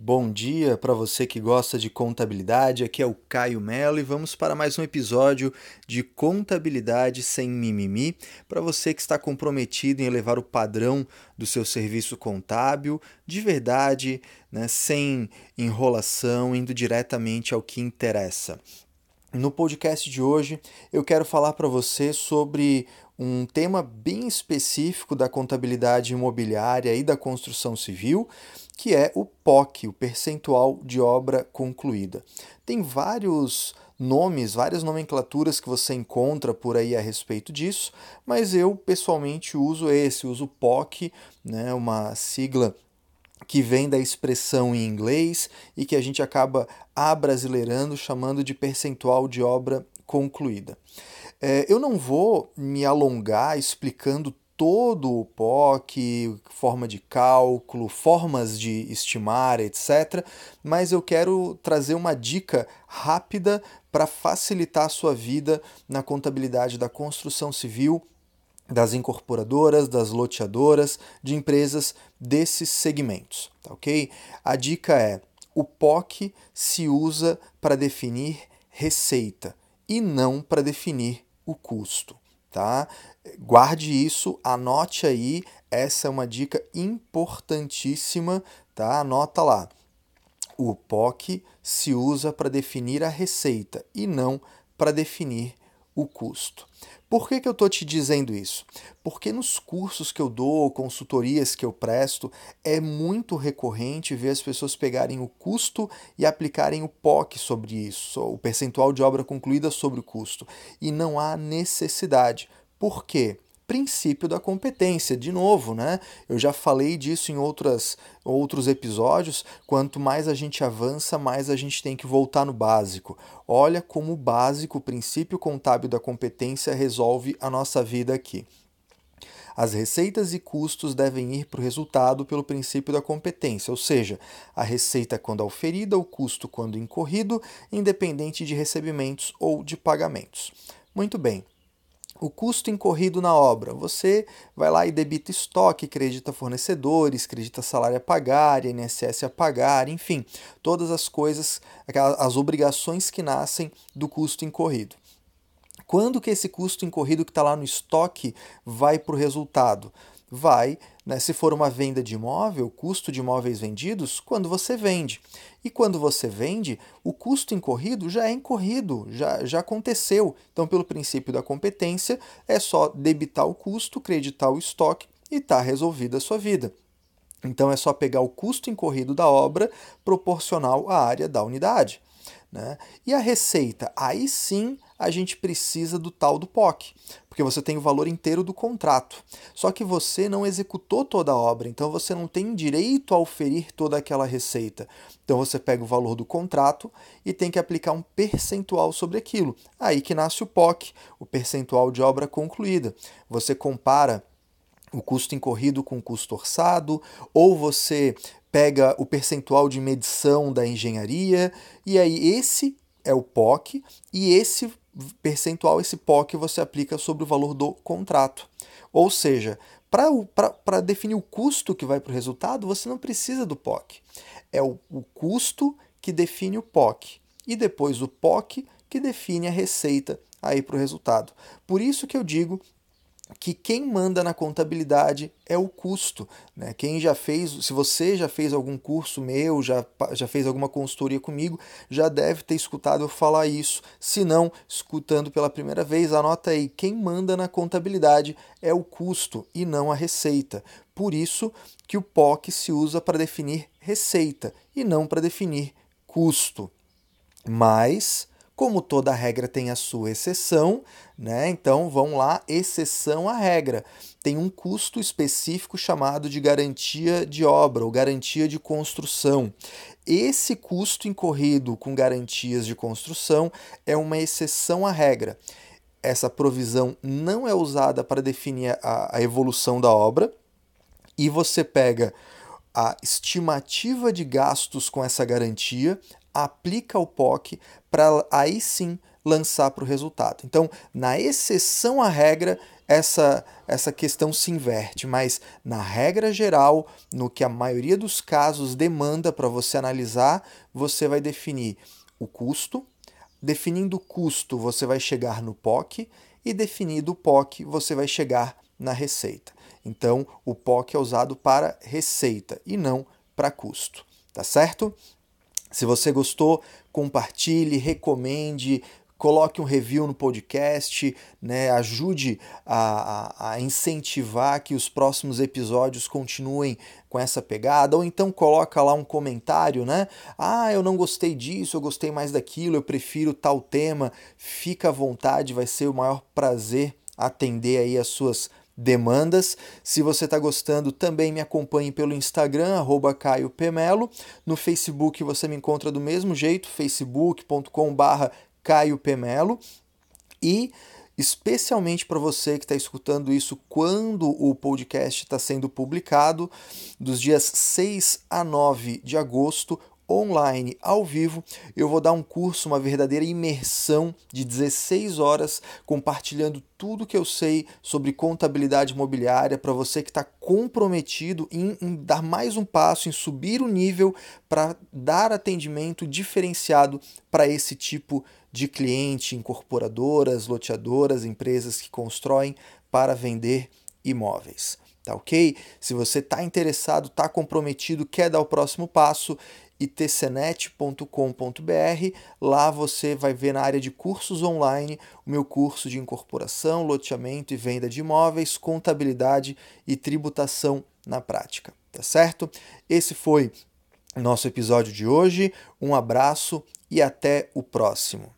Bom dia para você que gosta de contabilidade. Aqui é o Caio Mello e vamos para mais um episódio de Contabilidade sem mimimi. Para você que está comprometido em elevar o padrão do seu serviço contábil de verdade, né, sem enrolação, indo diretamente ao que interessa. No podcast de hoje, eu quero falar para você sobre um tema bem específico da contabilidade imobiliária e da construção civil, que é o POC, o percentual de obra concluída. Tem vários nomes, várias nomenclaturas que você encontra por aí a respeito disso, mas eu pessoalmente uso esse, uso POC, né, uma sigla que vem da expressão em inglês e que a gente acaba abrasileirando chamando de percentual de obra concluída. É, eu não vou me alongar explicando todo o POC, forma de cálculo, formas de estimar, etc. Mas eu quero trazer uma dica rápida para facilitar a sua vida na contabilidade da construção civil, das incorporadoras, das loteadoras, de empresas desses segmentos, tá ok? A dica é: o POC se usa para definir receita e não para definir o custo tá? Guarde isso, anote aí, essa é uma dica importantíssima, tá? Anota lá. O POC se usa para definir a receita e não para definir o custo. Por que, que eu estou te dizendo isso? Porque nos cursos que eu dou, consultorias que eu presto, é muito recorrente ver as pessoas pegarem o custo e aplicarem o POC sobre isso, o percentual de obra concluída sobre o custo. E não há necessidade. Por quê? Princípio da competência. De novo, né? Eu já falei disso em outras, outros episódios. Quanto mais a gente avança, mais a gente tem que voltar no básico. Olha como o básico, o princípio contábil da competência, resolve a nossa vida aqui. As receitas e custos devem ir para o resultado pelo princípio da competência, ou seja, a receita quando auferida, o custo quando incorrido, independente de recebimentos ou de pagamentos. Muito bem, o custo incorrido na obra. Você vai lá e debita estoque, credita fornecedores, credita salário a pagar, INSS a pagar, enfim, todas as coisas, as obrigações que nascem do custo incorrido. Quando que esse custo incorrido que está lá no estoque vai para o resultado? vai, né, se for uma venda de imóvel, custo de imóveis vendidos, quando você vende. E quando você vende, o custo incorrido já é incorrido, já, já aconteceu. Então, pelo princípio da competência, é só debitar o custo, creditar o estoque e está resolvida a sua vida. Então, é só pegar o custo incorrido da obra proporcional à área da unidade. Né? E a receita? Aí sim a gente precisa do tal do POC, porque você tem o valor inteiro do contrato. Só que você não executou toda a obra, então você não tem direito a oferir toda aquela receita. Então você pega o valor do contrato e tem que aplicar um percentual sobre aquilo. Aí que nasce o POC, o percentual de obra concluída. Você compara o custo incorrido com o custo orçado, ou você pega o percentual de medição da engenharia, e aí esse é o POC, e esse percentual, esse POC, você aplica sobre o valor do contrato. Ou seja, para definir o custo que vai para o resultado, você não precisa do POC. É o, o custo que define o POC. E depois o POC que define a receita aí para o resultado. Por isso que eu digo que quem manda na contabilidade é o custo. Né? Quem já fez, se você já fez algum curso meu, já, já fez alguma consultoria comigo, já deve ter escutado eu falar isso. Se não, escutando pela primeira vez, anota aí: quem manda na contabilidade é o custo e não a receita. Por isso que o POC se usa para definir receita e não para definir custo. Mas como toda regra tem a sua exceção, né? Então vamos lá, exceção à regra. Tem um custo específico chamado de garantia de obra ou garantia de construção. Esse custo incorrido com garantias de construção é uma exceção à regra. Essa provisão não é usada para definir a, a evolução da obra e você pega a estimativa de gastos com essa garantia, aplica o POC para aí sim lançar para o resultado. Então, na exceção à regra, essa, essa questão se inverte, mas na regra geral, no que a maioria dos casos demanda para você analisar, você vai definir o custo. Definindo o custo, você vai chegar no POC, e definido o POC, você vai chegar na receita. Então, o POC é usado para receita e não para custo, tá certo? Se você gostou, compartilhe, recomende, coloque um review no podcast, né? ajude a, a, incentivar que os próximos episódios continuem com essa pegada, ou então coloca lá um comentário, né? Ah, eu não gostei disso, eu gostei mais daquilo, eu prefiro tal tema. Fica à vontade, vai ser o maior prazer atender aí as suas demandas. Se você está gostando, também me acompanhe pelo Instagram, arroba Caio Pemelo. No Facebook você me encontra do mesmo jeito, facebook.com.br Caio Pemelo. E especialmente para você que está escutando isso quando o podcast está sendo publicado, dos dias 6 a 9 de agosto, online, ao vivo, eu vou dar um curso, uma verdadeira imersão de 16 horas, compartilhando tudo que eu sei sobre contabilidade imobiliária para você que está comprometido em, em, dar mais um passo, em subir o nível para dar atendimento diferenciado para esse tipo de cliente, incorporadoras, loteadoras, empresas que constroem para vender imóveis. Tá ok? Se você está interessado, está comprometido, quer dar o próximo passo, itcnet.com.br. Lá você vai ver na área de cursos online o meu curso de incorporação, loteamento e venda de imóveis, contabilidade e tributação na prática. Tá certo? Esse foi nosso episódio de hoje. Um abraço e até o próximo.